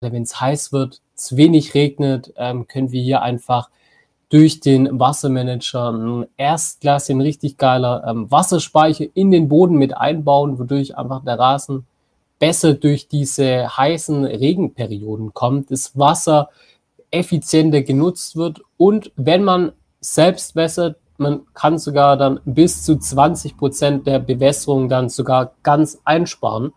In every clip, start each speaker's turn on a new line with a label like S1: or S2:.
S1: wenn es heiß wird, zu wenig regnet, ähm, können wir hier einfach durch den Wassermanager ein erstklassig, ein richtig geiler ähm, Wasserspeicher in den Boden mit einbauen, wodurch einfach der Rasen besser durch diese heißen Regenperioden kommt, das Wasser effizienter genutzt wird und wenn man selbst wässert, man kann sogar dann bis zu 20 Prozent der Bewässerung dann sogar ganz einsparen.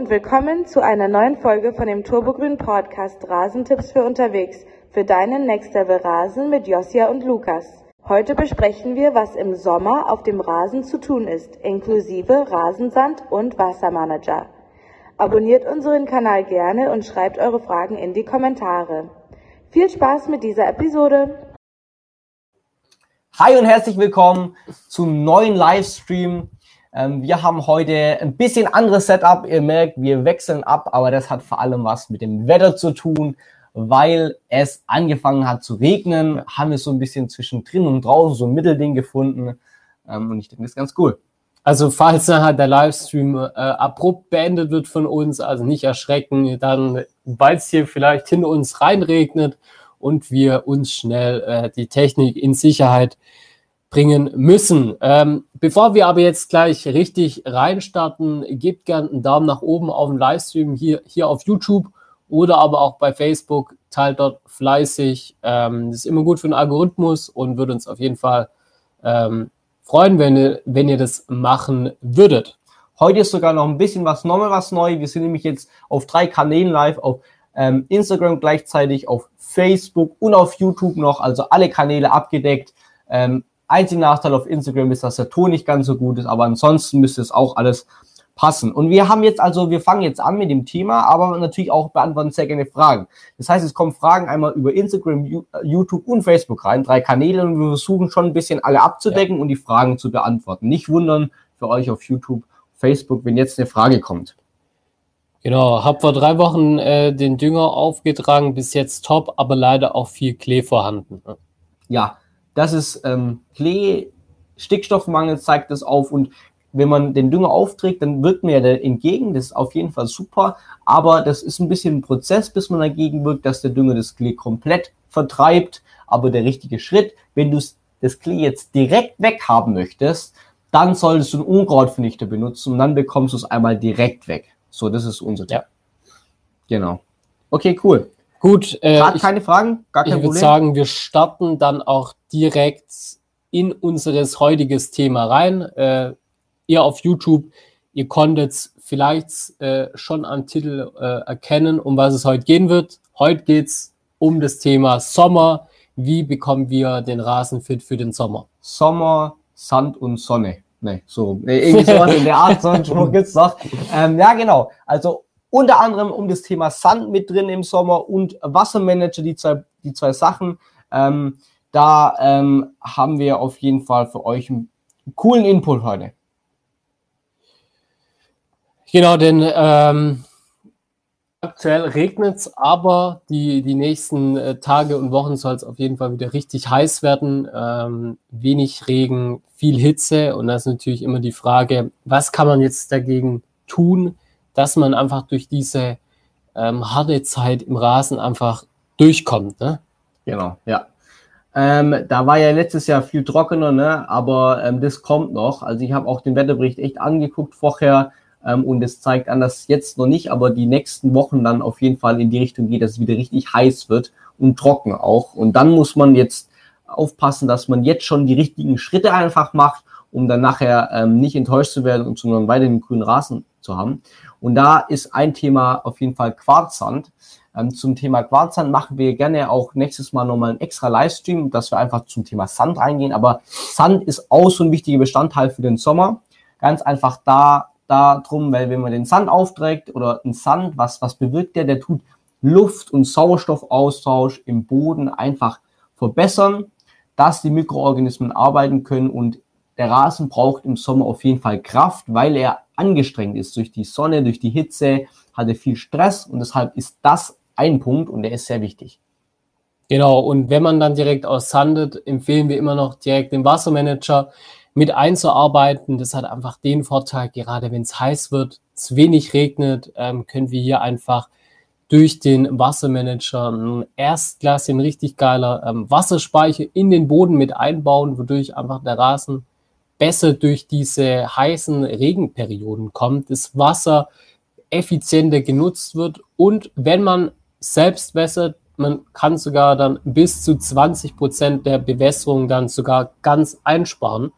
S2: Und willkommen zu einer neuen Folge von dem Turbogrün Podcast Rasentipps für unterwegs für deinen Next Level Rasen mit Josia und Lukas. Heute besprechen wir, was im Sommer auf dem Rasen zu tun ist, inklusive Rasensand und Wassermanager. Abonniert unseren Kanal gerne und schreibt eure Fragen in die Kommentare. Viel Spaß mit dieser Episode!
S3: Hi und herzlich willkommen zum neuen Livestream ähm, wir haben heute ein bisschen anderes Setup. Ihr merkt, wir wechseln ab, aber das hat vor allem was mit dem Wetter zu tun, weil es angefangen hat zu regnen. Haben wir so ein bisschen zwischen drin und draußen so ein Mittelding gefunden. Ähm, und ich denke, das ist ganz cool.
S1: Also falls nachher der Livestream äh, abrupt beendet wird von uns, also nicht erschrecken, dann, weil es hier vielleicht hinter uns reinregnet und wir uns schnell äh, die Technik in Sicherheit bringen müssen. Ähm, bevor wir aber jetzt gleich richtig reinstarten, gebt gerne einen Daumen nach oben auf dem Livestream hier, hier auf YouTube oder aber auch bei Facebook. Teilt dort fleißig. Ähm, das ist immer gut für den Algorithmus und würde uns auf jeden Fall ähm, freuen, wenn ihr, wenn ihr das machen würdet.
S3: Heute ist sogar noch ein bisschen was, nochmal was neu. Wir sind nämlich jetzt auf drei Kanälen live, auf ähm, Instagram gleichzeitig, auf Facebook und auf YouTube noch, also alle Kanäle abgedeckt. Ähm, Einziger Nachteil auf Instagram ist, dass der Ton nicht ganz so gut ist, aber ansonsten müsste es auch alles passen. Und wir haben jetzt also, wir fangen jetzt an mit dem Thema, aber natürlich auch beantworten sehr gerne Fragen. Das heißt, es kommen Fragen einmal über Instagram, äh, YouTube und Facebook rein, drei Kanäle und wir versuchen schon ein bisschen alle abzudecken ja. und die Fragen zu beantworten. Nicht wundern für euch auf YouTube, Facebook, wenn jetzt eine Frage kommt.
S1: Genau, hab vor drei Wochen äh, den Dünger aufgetragen, bis jetzt top, aber leider auch viel Klee vorhanden.
S3: Ja, das ist ähm, Klee, Stickstoffmangel zeigt das auf und wenn man den Dünger aufträgt, dann wirkt mir der entgegen. Das ist auf jeden Fall super. Aber das ist ein bisschen ein Prozess, bis man dagegen wirkt, dass der Dünger das Klee komplett vertreibt. Aber der richtige Schritt, wenn du das Klee jetzt direkt weghaben möchtest, dann solltest du einen Unkrautvernichter benutzen und dann bekommst du es einmal direkt weg. So, das ist unser Tipp. Ja. Genau. Okay, cool.
S1: Gut,
S3: äh, ich, keine Fragen,
S1: gar kein ich Problem. Ich würde sagen, wir starten dann auch direkt in unseres heutiges Thema rein. Äh, ihr auf YouTube, ihr konntet vielleicht äh, schon am Titel äh, erkennen, um was es heute gehen wird. Heute geht's um das Thema Sommer. Wie bekommen wir den Rasen fit für den Sommer?
S3: Sommer, Sand und Sonne. Nee, so, nee, irgendwie sowas in der Art, so einen Spruch gibt's doch. Ähm, ja, genau. Also unter anderem um das Thema Sand mit drin im Sommer und Wassermanager, die zwei, die zwei Sachen. Ähm, da ähm, haben wir auf jeden Fall für euch einen coolen Input heute.
S1: Genau, denn ähm, aktuell regnet es, aber die, die nächsten äh, Tage und Wochen soll es auf jeden Fall wieder richtig heiß werden. Ähm, wenig Regen, viel Hitze und das ist natürlich immer die Frage, was kann man jetzt dagegen tun? Dass man einfach durch diese ähm, harte Zeit im Rasen einfach durchkommt. Ne?
S3: Genau, ja. Ähm, da war ja letztes Jahr viel trockener, ne? aber ähm, das kommt noch. Also ich habe auch den Wetterbericht echt angeguckt vorher ähm, und es zeigt an, dass jetzt noch nicht, aber die nächsten Wochen dann auf jeden Fall in die Richtung geht, dass es wieder richtig heiß wird und trocken auch. Und dann muss man jetzt aufpassen, dass man jetzt schon die richtigen Schritte einfach macht, um dann nachher ähm, nicht enttäuscht zu werden und sondern weiter den grünen Rasen zu haben. Und da ist ein Thema auf jeden Fall Quarzsand. Ähm, zum Thema Quarzsand machen wir gerne auch nächstes Mal nochmal einen extra Livestream, dass wir einfach zum Thema Sand reingehen. Aber Sand ist auch so ein wichtiger Bestandteil für den Sommer. Ganz einfach da, da drum, weil wenn man den Sand aufträgt oder einen Sand, was, was bewirkt der? Der tut Luft- und Sauerstoffaustausch im Boden einfach verbessern, dass die Mikroorganismen arbeiten können und der Rasen braucht im Sommer auf jeden Fall Kraft, weil er angestrengt ist durch die Sonne, durch die Hitze, hat er viel Stress und deshalb ist das ein Punkt und der ist sehr wichtig.
S1: Genau, und wenn man dann direkt aussandet, empfehlen wir immer noch direkt den Wassermanager mit einzuarbeiten. Das hat einfach den Vorteil, gerade wenn es heiß wird, es wenig regnet, ähm, können wir hier einfach durch den Wassermanager erstklassig, ein richtig geiler ähm, Wasserspeicher in den Boden mit einbauen, wodurch einfach der Rasen besser durch diese heißen Regenperioden kommt, das Wasser effizienter genutzt wird und wenn man selbst wässert, man kann sogar dann bis zu 20 Prozent der Bewässerung dann sogar ganz einsparen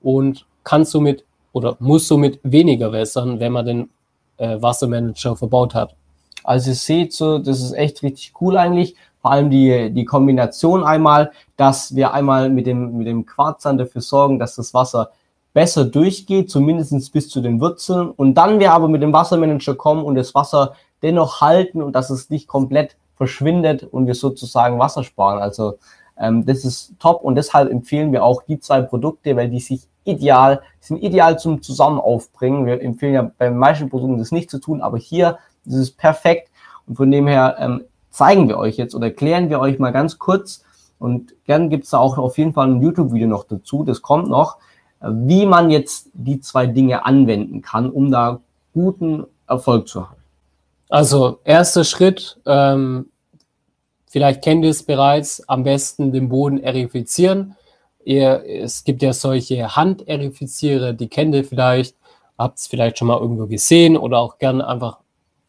S1: und kann somit oder muss somit weniger wässern, wenn man den äh, Wassermanager verbaut hat.
S3: Also ihr seht so, das ist echt richtig cool eigentlich. Vor allem die, die Kombination einmal, dass wir einmal mit dem, mit dem Quarzsand dafür sorgen, dass das Wasser besser durchgeht, zumindest bis zu den Wurzeln. Und dann wir aber mit dem Wassermanager kommen und das Wasser dennoch halten und dass es nicht komplett verschwindet und wir sozusagen Wasser sparen. Also ähm, das ist top und deshalb empfehlen wir auch die zwei Produkte, weil die sich ideal, sind ideal zum Zusammenaufbringen. Wir empfehlen ja bei meisten Produkten das nicht zu tun, aber hier ist es perfekt und von dem her ähm, zeigen wir euch jetzt oder erklären wir euch mal ganz kurz und gern gibt's da auch auf jeden Fall ein YouTube-Video noch dazu, das kommt noch, wie man jetzt die zwei Dinge anwenden kann, um da guten Erfolg zu haben.
S1: Also erster Schritt, ähm, vielleicht kennt ihr es bereits, am besten den Boden erifizieren. Ihr, es gibt ja solche Handerifizierer, die kennt ihr vielleicht, habt es vielleicht schon mal irgendwo gesehen oder auch gerne einfach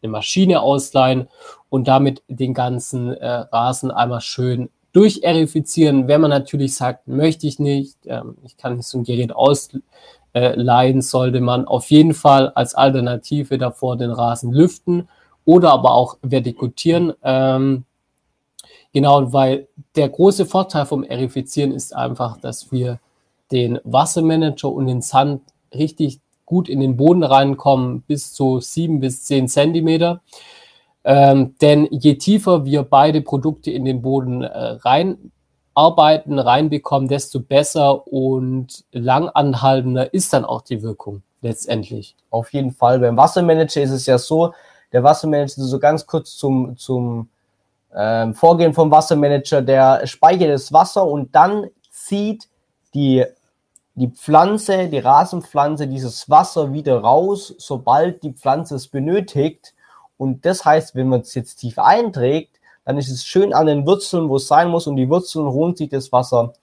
S1: eine Maschine ausleihen und damit den ganzen äh, Rasen einmal schön durcherifizieren. Wenn man natürlich sagt, möchte ich nicht, ähm, ich kann nicht so ein Gerät ausleihen, sollte man auf jeden Fall als Alternative davor den Rasen lüften oder aber auch vertikutieren. Ähm, genau, weil der große Vorteil vom Erifizieren ist einfach, dass wir den Wassermanager und den Sand richtig gut in den Boden reinkommen, bis zu sieben bis zehn Zentimeter. Ähm, denn je tiefer wir beide Produkte in den Boden äh, reinarbeiten, reinbekommen, desto besser und langanhaltender ist dann auch die Wirkung letztendlich.
S3: Auf jeden Fall. Beim Wassermanager ist es ja so, der Wassermanager, so ganz kurz zum, zum ähm, Vorgehen vom Wassermanager, der speichert das Wasser und dann zieht die, die Pflanze, die Rasenpflanze, dieses Wasser wieder raus, sobald die Pflanze es benötigt. Und das heißt, wenn man es jetzt tief einträgt, dann ist es schön an den Wurzeln, wo es sein muss, und die Wurzeln holen sich das Wasser,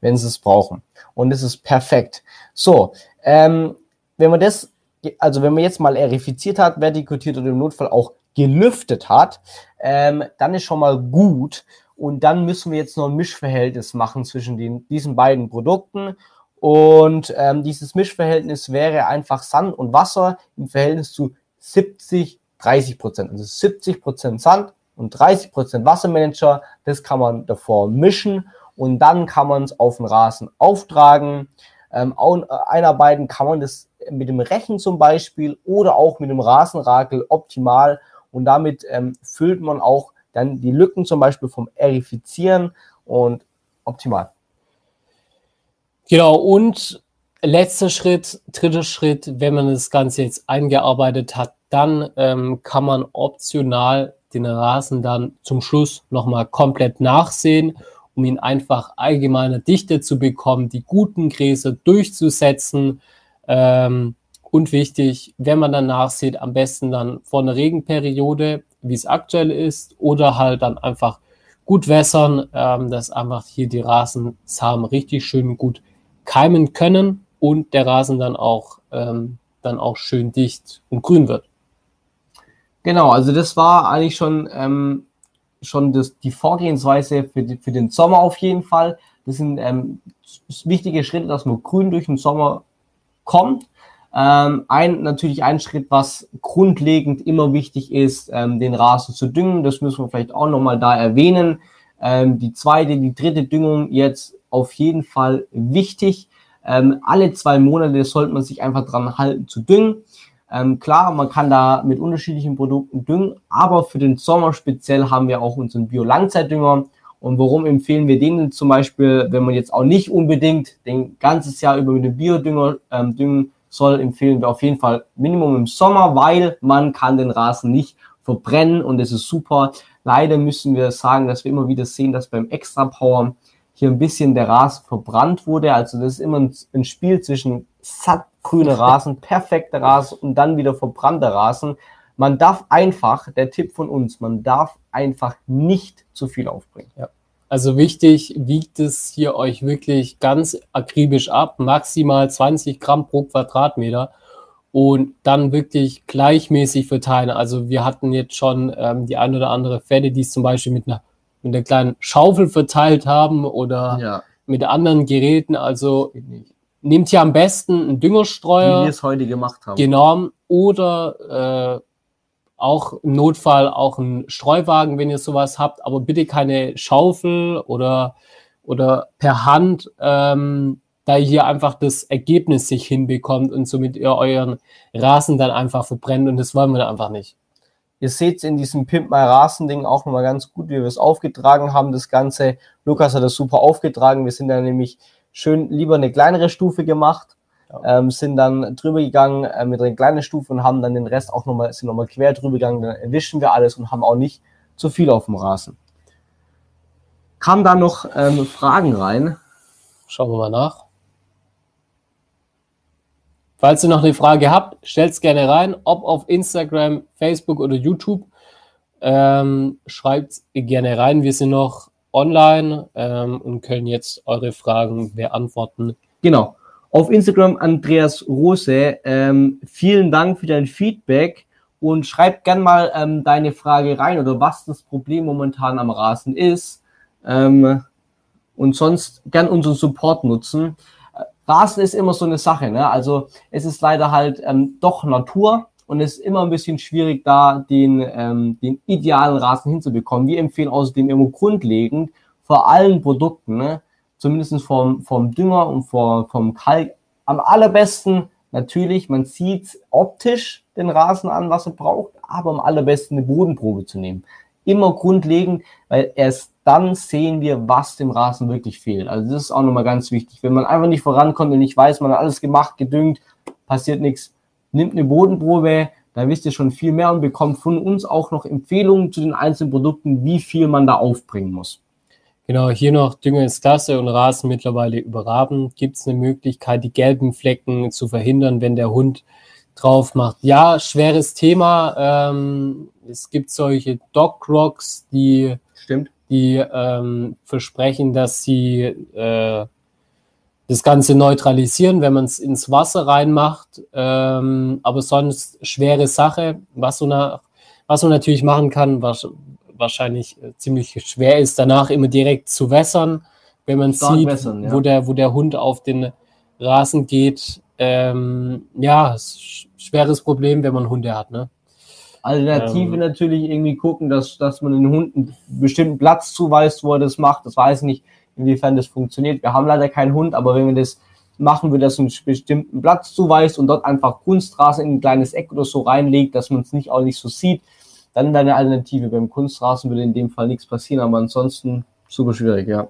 S3: wenn sie es brauchen. Und das ist perfekt. So, ähm, wenn man das also wenn man jetzt mal erifiziert hat, vertikutiert oder im Notfall auch gelüftet hat, ähm, dann ist schon mal gut. Und dann müssen wir jetzt noch ein Mischverhältnis machen zwischen den, diesen beiden Produkten. Und ähm, dieses Mischverhältnis wäre einfach Sand und Wasser im Verhältnis zu 70, 30 Prozent. Also 70 Prozent Sand und 30 Prozent Wassermanager. Das kann man davor mischen und dann kann man es auf den Rasen auftragen. Ähm, einarbeiten kann man das mit dem Rechen zum Beispiel oder auch mit dem Rasenrakel optimal und damit ähm, füllt man auch dann die Lücken zum Beispiel vom Erifizieren und optimal.
S1: Genau, und letzter Schritt, dritter Schritt, wenn man das Ganze jetzt eingearbeitet hat, dann ähm, kann man optional den Rasen dann zum Schluss nochmal komplett nachsehen, um ihn einfach allgemeiner Dichte zu bekommen, die guten Gräser durchzusetzen, ähm, und wichtig, wenn man dann nachsieht, am besten dann vor einer Regenperiode, wie es aktuell ist, oder halt dann einfach gut wässern, ähm, dass einfach hier die Rasensamen richtig schön gut keimen können und der Rasen dann auch, ähm, dann auch schön dicht und grün wird.
S3: Genau, also das war eigentlich schon, ähm, schon das, die Vorgehensweise für, die, für den Sommer auf jeden Fall. Das sind ähm, wichtige Schritte, dass man grün durch den Sommer kommt. Ähm, ein, natürlich ein Schritt, was grundlegend immer wichtig ist, ähm, den Rasen zu düngen. Das müssen wir vielleicht auch nochmal da erwähnen. Ähm, die zweite, die dritte Düngung jetzt auf jeden Fall wichtig. Ähm, alle zwei Monate sollte man sich einfach dran halten zu düngen. Ähm, klar, man kann da mit unterschiedlichen Produkten düngen, aber für den Sommer speziell haben wir auch unseren Bio-Langzeitdünger. Und warum empfehlen wir den zum Beispiel, wenn man jetzt auch nicht unbedingt den ganzes Jahr über mit dem Biodünger ähm, düngen soll, empfehlen wir auf jeden Fall Minimum im Sommer, weil man kann den Rasen nicht verbrennen und es ist super. Leider müssen wir sagen, dass wir immer wieder sehen, dass beim Extra Power hier ein bisschen der Rasen verbrannt wurde. Also das ist immer ein Spiel zwischen satt grüner Rasen, perfekter Rasen und dann wieder verbrannter Rasen. Man darf einfach, der Tipp von uns, man darf einfach nicht zu viel aufbringen.
S1: Ja. Also wichtig, wiegt es hier euch wirklich ganz akribisch ab, maximal 20 Gramm pro Quadratmeter und dann wirklich gleichmäßig verteilen. Also wir hatten jetzt schon ähm, die ein oder andere Fälle, die es zum Beispiel mit einer, mit einer kleinen Schaufel verteilt haben oder ja. mit anderen Geräten. Also nehmt hier am besten einen Düngerstreuer.
S3: Wie wir es heute gemacht haben.
S1: Genau. Oder äh, auch im Notfall auch einen Streuwagen, wenn ihr sowas habt, aber bitte keine Schaufel oder, oder per Hand, ähm, da ihr hier einfach das Ergebnis sich hinbekommt und somit ihr euren Rasen dann einfach verbrennt und das wollen wir einfach nicht.
S3: Ihr seht in diesem Pimp My Rasen Ding auch nochmal ganz gut, wie wir es aufgetragen haben, das Ganze. Lukas hat das super aufgetragen. Wir sind da nämlich schön lieber eine kleinere Stufe gemacht ähm, sind dann drüber gegangen äh, mit einer kleinen Stufe und haben dann den Rest auch nochmal, sind nochmal quer drüber gegangen, dann erwischen wir alles und haben auch nicht zu viel auf dem Rasen. Kamen da noch ähm, Fragen rein?
S1: Schauen wir mal nach. Falls ihr noch eine Frage habt, stellt es gerne rein, ob auf Instagram, Facebook oder YouTube. Ähm, schreibt gerne rein. Wir sind noch online ähm, und können jetzt eure Fragen beantworten.
S3: Genau. Auf Instagram Andreas Rose. Ähm, vielen Dank für dein Feedback und schreib gern mal ähm, deine Frage rein oder was das Problem momentan am Rasen ist. Ähm, und sonst gern unseren Support nutzen. Rasen ist immer so eine Sache, ne? Also es ist leider halt ähm, doch Natur und es ist immer ein bisschen schwierig, da den, ähm, den idealen Rasen hinzubekommen. Wir empfehlen außerdem immer grundlegend vor allen Produkten, ne? zumindest vom, vom Dünger und vom, vom Kalk. Am allerbesten natürlich, man sieht optisch den Rasen an, was er braucht, aber am allerbesten eine Bodenprobe zu nehmen. Immer grundlegend, weil erst dann sehen wir, was dem Rasen wirklich fehlt. Also das ist auch nochmal ganz wichtig. Wenn man einfach nicht vorankommt und nicht weiß, man hat alles gemacht, gedüngt, passiert nichts, nimmt eine Bodenprobe, da wisst ihr schon viel mehr und bekommt von uns auch noch Empfehlungen zu den einzelnen Produkten, wie viel man da aufbringen muss.
S1: Genau, hier noch Dünger ist klasse und Rasen mittlerweile überraben. Gibt es eine Möglichkeit, die gelben Flecken zu verhindern, wenn der Hund drauf macht? Ja, schweres Thema. Ähm, es gibt solche Dog Rocks, die,
S3: Stimmt.
S1: die ähm, versprechen, dass sie äh, das Ganze neutralisieren, wenn man es ins Wasser reinmacht. Ähm, aber sonst schwere Sache. Was so nach, was man natürlich machen kann, was, wahrscheinlich äh, ziemlich schwer ist, danach immer direkt zu wässern, wenn man Stark sieht, wässern, ja. wo, der, wo der Hund auf den Rasen geht. Ähm, ja, schweres Problem, wenn man Hunde hat. Ne?
S3: Alternative ähm, natürlich irgendwie gucken, dass, dass man den Hunden einen bestimmten Platz zuweist, wo er das macht. Das weiß ich nicht, inwiefern das funktioniert. Wir haben leider keinen Hund, aber wenn wir das machen, wir das einen bestimmten Platz zuweist und dort einfach Kunstrasen in ein kleines Eck oder so reinlegt, dass man es nicht auch nicht so sieht, dann deine Alternative. Beim Kunstrasen würde in dem Fall nichts passieren, aber ansonsten super schwierig, ja.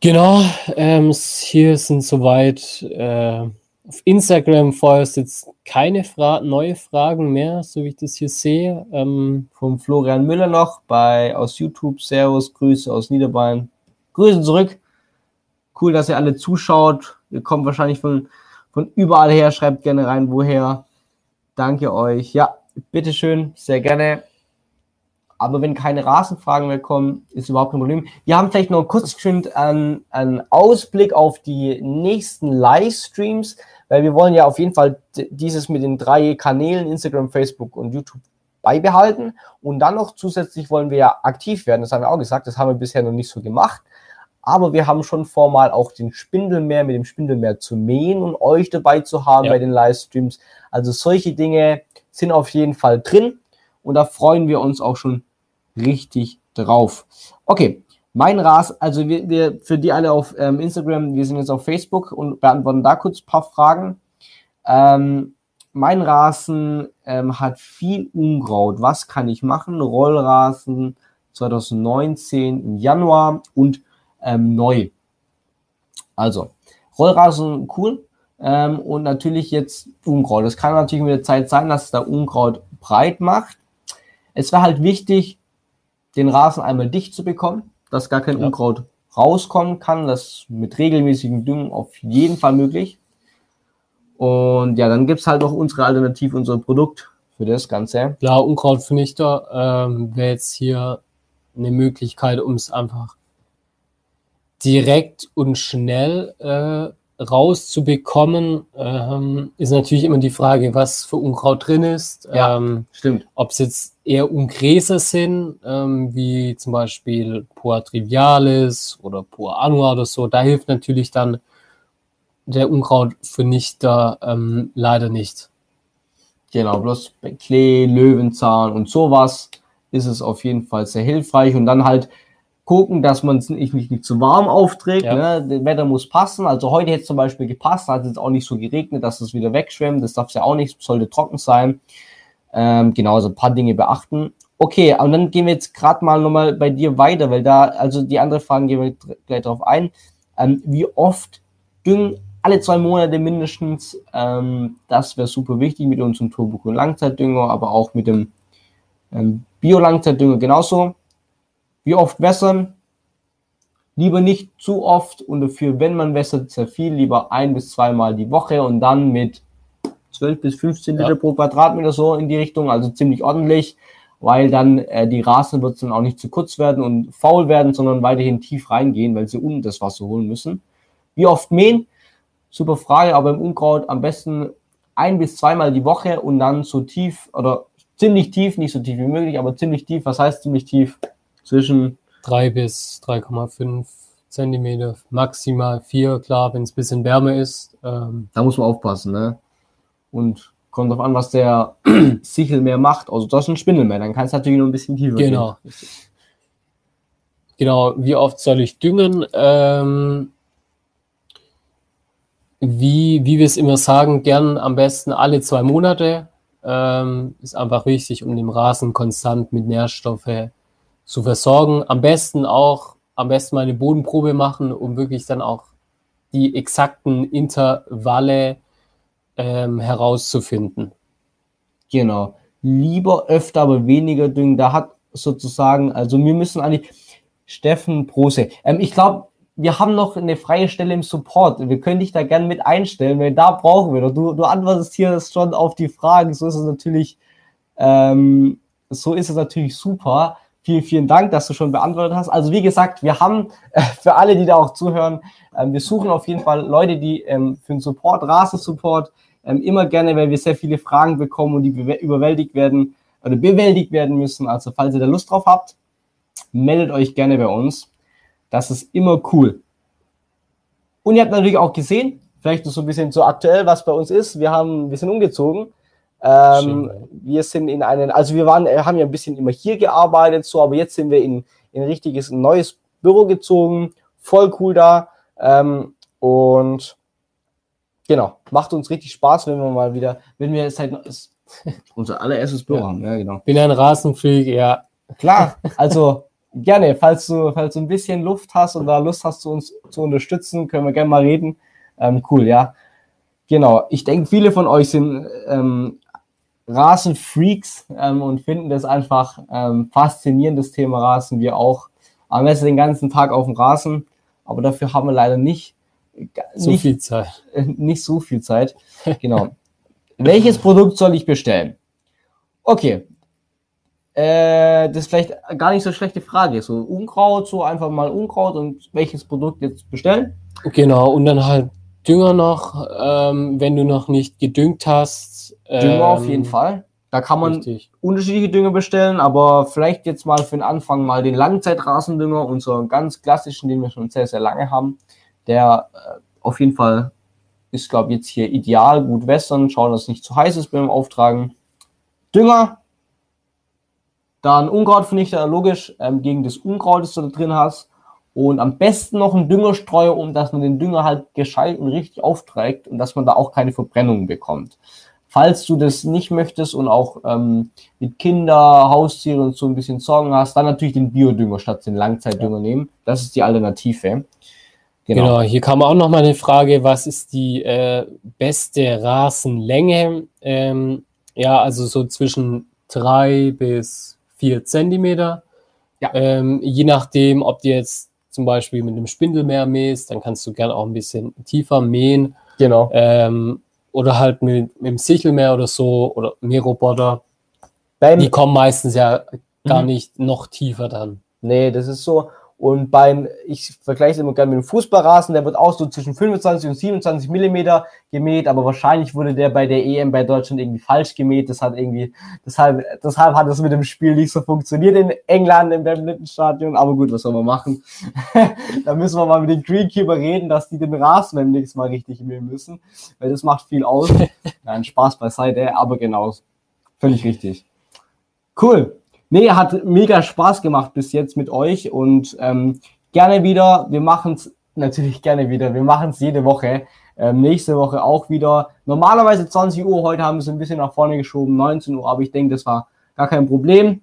S1: Genau, ähm, hier sind soweit äh, auf Instagram vorerst jetzt keine Fra neue Fragen mehr, so wie ich das hier sehe. Ähm,
S3: Vom Florian Müller noch bei aus YouTube. Servus, Grüße aus Niederbayern. Grüße zurück. Cool, dass ihr alle zuschaut. Ihr kommt wahrscheinlich von, von überall her. Schreibt gerne rein, woher. Danke euch. Ja, bitteschön, sehr gerne. Aber wenn keine Rasenfragen mehr kommen, ist überhaupt kein Problem. Wir haben vielleicht noch kurz einen, einen Ausblick auf die nächsten Livestreams, weil wir wollen ja auf jeden Fall dieses mit den drei Kanälen Instagram, Facebook und YouTube beibehalten. Und dann noch zusätzlich wollen wir ja aktiv werden. Das haben wir auch gesagt. Das haben wir bisher noch nicht so gemacht. Aber wir haben schon vor, mal auch den Spindelmeer mit dem Spindelmeer zu mähen und euch dabei zu haben ja. bei den Livestreams. Also solche Dinge sind auf jeden Fall drin und da freuen wir uns auch schon richtig drauf. Okay, mein Ras, also wir, wir für die alle auf ähm, Instagram, wir sind jetzt auf Facebook und beantworten da kurz ein paar Fragen. Ähm, mein Rasen ähm, hat viel Unkraut. Was kann ich machen? Rollrasen 2019 im Januar und ähm, neu. Also, Rollrasen cool. Ähm, und natürlich jetzt Unkraut. Das kann natürlich mit der Zeit sein, dass es da Unkraut breit macht. Es wäre halt wichtig, den Rasen einmal dicht zu bekommen, dass gar kein ja. Unkraut rauskommen kann. Das mit regelmäßigen Düngen auf jeden Fall möglich. Und ja, dann gibt's halt noch unsere Alternative, unser Produkt für das Ganze.
S1: Ja, Unkrautvernichter ähm, wäre jetzt hier eine Möglichkeit, um es einfach direkt und schnell äh, rauszubekommen, ähm, ist natürlich immer die Frage, was für Unkraut drin ist.
S3: Ja, ähm, stimmt.
S1: Ob es jetzt eher Ungräser sind, ähm, wie zum Beispiel Poa trivialis oder Poa annua oder so. Da hilft natürlich dann der Unkrautvernichter ähm, leider nicht.
S3: Genau, bloß bei Klee, Löwenzahn und sowas ist es auf jeden Fall sehr hilfreich. Und dann halt gucken, dass man es nicht, nicht, nicht zu warm aufträgt. Ja. Ne? Das Wetter muss passen. Also heute hätte es zum Beispiel gepasst, hat es auch nicht so geregnet, dass es wieder wegschwemmt. Das darf es ja auch nicht, sollte trocken sein. Ähm, genau, also ein paar Dinge beachten. Okay, und dann gehen wir jetzt gerade mal nochmal bei dir weiter, weil da, also die andere Fragen gehen wir gleich drauf ein. Ähm, wie oft düngen alle zwei Monate mindestens? Ähm, das wäre super wichtig mit unserem Turbo Langzeitdünger, aber auch mit dem ähm, Bio-Langzeitdünger genauso. Wie oft wässern? Lieber nicht zu oft und dafür, wenn man wässert, sehr viel, lieber ein bis zweimal die Woche und dann mit 12 bis 15 Liter ja. pro Quadratmeter so in die Richtung, also ziemlich ordentlich, weil dann äh, die Rasenwurzeln auch nicht zu kurz werden und faul werden, sondern weiterhin tief reingehen, weil sie unten das Wasser holen müssen. Wie oft mähen? Super Frage, aber im Unkraut am besten ein bis zweimal die Woche und dann so tief oder ziemlich tief, nicht so tief wie möglich, aber ziemlich tief. Was heißt ziemlich tief? Zwischen
S1: 3 bis 3,5 Zentimeter, maximal 4, klar, wenn es ein bisschen wärmer ist.
S3: Ähm, da muss man aufpassen, ne? Und kommt drauf an, was der Sichel mehr macht. Also das ist ein Spindel mehr, dann kann es natürlich noch ein bisschen tiefer
S1: Genau. Gehen. Genau, wie oft soll ich düngen? Ähm, wie, wie wir es immer sagen, gern am besten alle zwei Monate. Ähm, ist einfach wichtig, um den Rasen konstant mit Nährstoffe zu versorgen. Am besten auch, am besten mal eine Bodenprobe machen, um wirklich dann auch die exakten Intervalle ähm, herauszufinden.
S3: Genau. Lieber öfter, aber weniger düngen. Da hat sozusagen, also wir müssen eigentlich, Steffen Prose. Ähm, ich glaube, wir haben noch eine freie Stelle im Support. Wir können dich da gerne mit einstellen, weil da brauchen wir. Du, du antwortest hier schon auf die Fragen. So ist es natürlich, ähm, so ist es natürlich super. Vielen, vielen Dank, dass du schon beantwortet hast. Also wie gesagt, wir haben äh, für alle, die da auch zuhören, äh, wir suchen auf jeden Fall Leute, die ähm, für den Support, Rasensupport, ähm, immer gerne, weil wir sehr viele Fragen bekommen und die überwältigt werden oder bewältigt werden müssen. Also falls ihr da Lust drauf habt, meldet euch gerne bei uns. Das ist immer cool. Und ihr habt natürlich auch gesehen, vielleicht so ein bisschen so aktuell, was bei uns ist. Wir haben, wir sind umgezogen. Ähm, wir sind in einen, also wir waren, haben ja ein bisschen immer hier gearbeitet, so, aber jetzt sind wir in, in ein richtiges ein neues Büro gezogen, voll cool da. Ähm, und genau, macht uns richtig Spaß, wenn wir mal wieder, wenn wir seit unser allererstes Büro ja. haben, ja, genau.
S1: Bin ein Rasenfreak, ja.
S3: Klar, also gerne, falls du, falls du ein bisschen Luft hast und da Lust hast, zu uns zu unterstützen, können wir gerne mal reden. Ähm, cool, ja. Genau, ich denke, viele von euch sind ähm, Rasenfreaks ähm, und finden das einfach ähm, faszinierend, das Thema Rasen. Wir auch. Am besten den ganzen Tag auf dem Rasen, aber dafür haben wir leider nicht
S1: so nicht, viel Zeit.
S3: Äh, nicht so viel Zeit. Genau. Welches Produkt soll ich bestellen? Okay. Äh, das ist vielleicht gar nicht so schlechte Frage. So Unkraut, so einfach mal Unkraut und welches Produkt jetzt bestellen?
S1: Genau, und dann halt Dünger noch, ähm, wenn du noch nicht gedüngt hast,
S3: Dünger ähm, auf jeden ähm, Fall. Da kann man richtig. unterschiedliche Dünger bestellen, aber vielleicht jetzt mal für den Anfang mal den Langzeitrasendünger, unseren ganz klassischen, den wir schon sehr, sehr lange haben. Der äh, auf jeden Fall ist, glaube ich, jetzt hier ideal, gut wässern, schauen, dass es nicht zu heiß ist beim Auftragen. Dünger, dann Unkrautvernichter, logisch, ähm, gegen das Unkraut, das du da drin hast. Und am besten noch ein Düngerstreuer, um dass man den Dünger halt gescheit und richtig aufträgt und dass man da auch keine Verbrennungen bekommt. Falls du das nicht möchtest und auch ähm, mit Kinder, Haustiere und so ein bisschen Sorgen hast, dann natürlich den Biodünger statt den Langzeitdünger ja. nehmen. Das ist die Alternative.
S1: Genau. genau. hier kam auch noch mal eine Frage, was ist die äh, beste Rasenlänge? Ähm, ja, also so zwischen drei bis vier Zentimeter. Ja. Ähm, je nachdem, ob du jetzt zum Beispiel mit einem Spindelmeer mähst, dann kannst du gerne auch ein bisschen tiefer mähen.
S3: Genau.
S1: Ähm, oder halt mit, mit dem Sichelmeer oder so oder Mähroboter. Die kommen meistens ja gar mhm. nicht noch tiefer dann.
S3: Nee, das ist so. Und beim, ich vergleiche es immer gerne mit dem Fußballrasen, der wird auch so zwischen 25 und 27 Millimeter gemäht, aber wahrscheinlich wurde der bei der EM bei Deutschland irgendwie falsch gemäht. Das hat irgendwie, deshalb, deshalb hat es mit dem Spiel nicht so funktioniert in England im Badmintonstadion. Aber gut, was soll man machen? da müssen wir mal mit den Greenkeeper reden, dass die den Rasen beim nächsten Mal richtig mähen müssen, weil das macht viel aus. Nein, Spaß beiseite, aber genau, völlig richtig. Cool. Nee, hat mega Spaß gemacht bis jetzt mit euch und ähm, gerne wieder. Wir machen es natürlich gerne wieder. Wir machen es jede Woche. Ähm, nächste Woche auch wieder. Normalerweise 20 Uhr, heute haben wir es ein bisschen nach vorne geschoben, 19 Uhr, aber ich denke, das war gar kein Problem.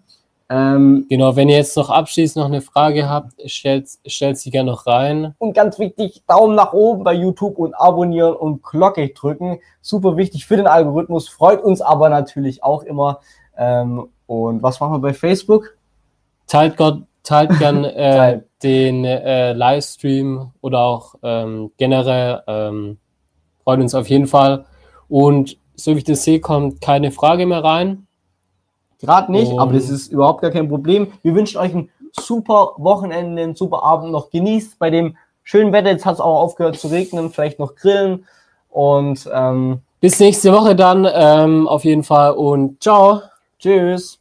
S1: Ähm, genau, wenn ihr jetzt noch abschließend noch eine Frage habt, stellt, stellt sie gerne noch rein.
S3: Und ganz wichtig, Daumen nach oben bei YouTube und abonnieren und Glocke drücken. Super wichtig für den Algorithmus, freut uns aber natürlich auch immer. Ähm, und was machen wir bei Facebook?
S1: Teilt, Gott, teilt gern äh, den äh, Livestream oder auch ähm, generell. Ähm, freut uns auf jeden Fall. Und so wie ich das sehe, kommt keine Frage mehr rein.
S3: Gerade nicht, Und aber das ist überhaupt gar kein Problem. Wir wünschen euch ein super Wochenende, einen super Abend noch. Genießt bei dem schönen Wetter. Jetzt hat es auch aufgehört zu regnen. Vielleicht noch grillen. Und ähm,
S1: bis nächste Woche dann ähm, auf jeden Fall. Und ciao.
S3: Tschüss.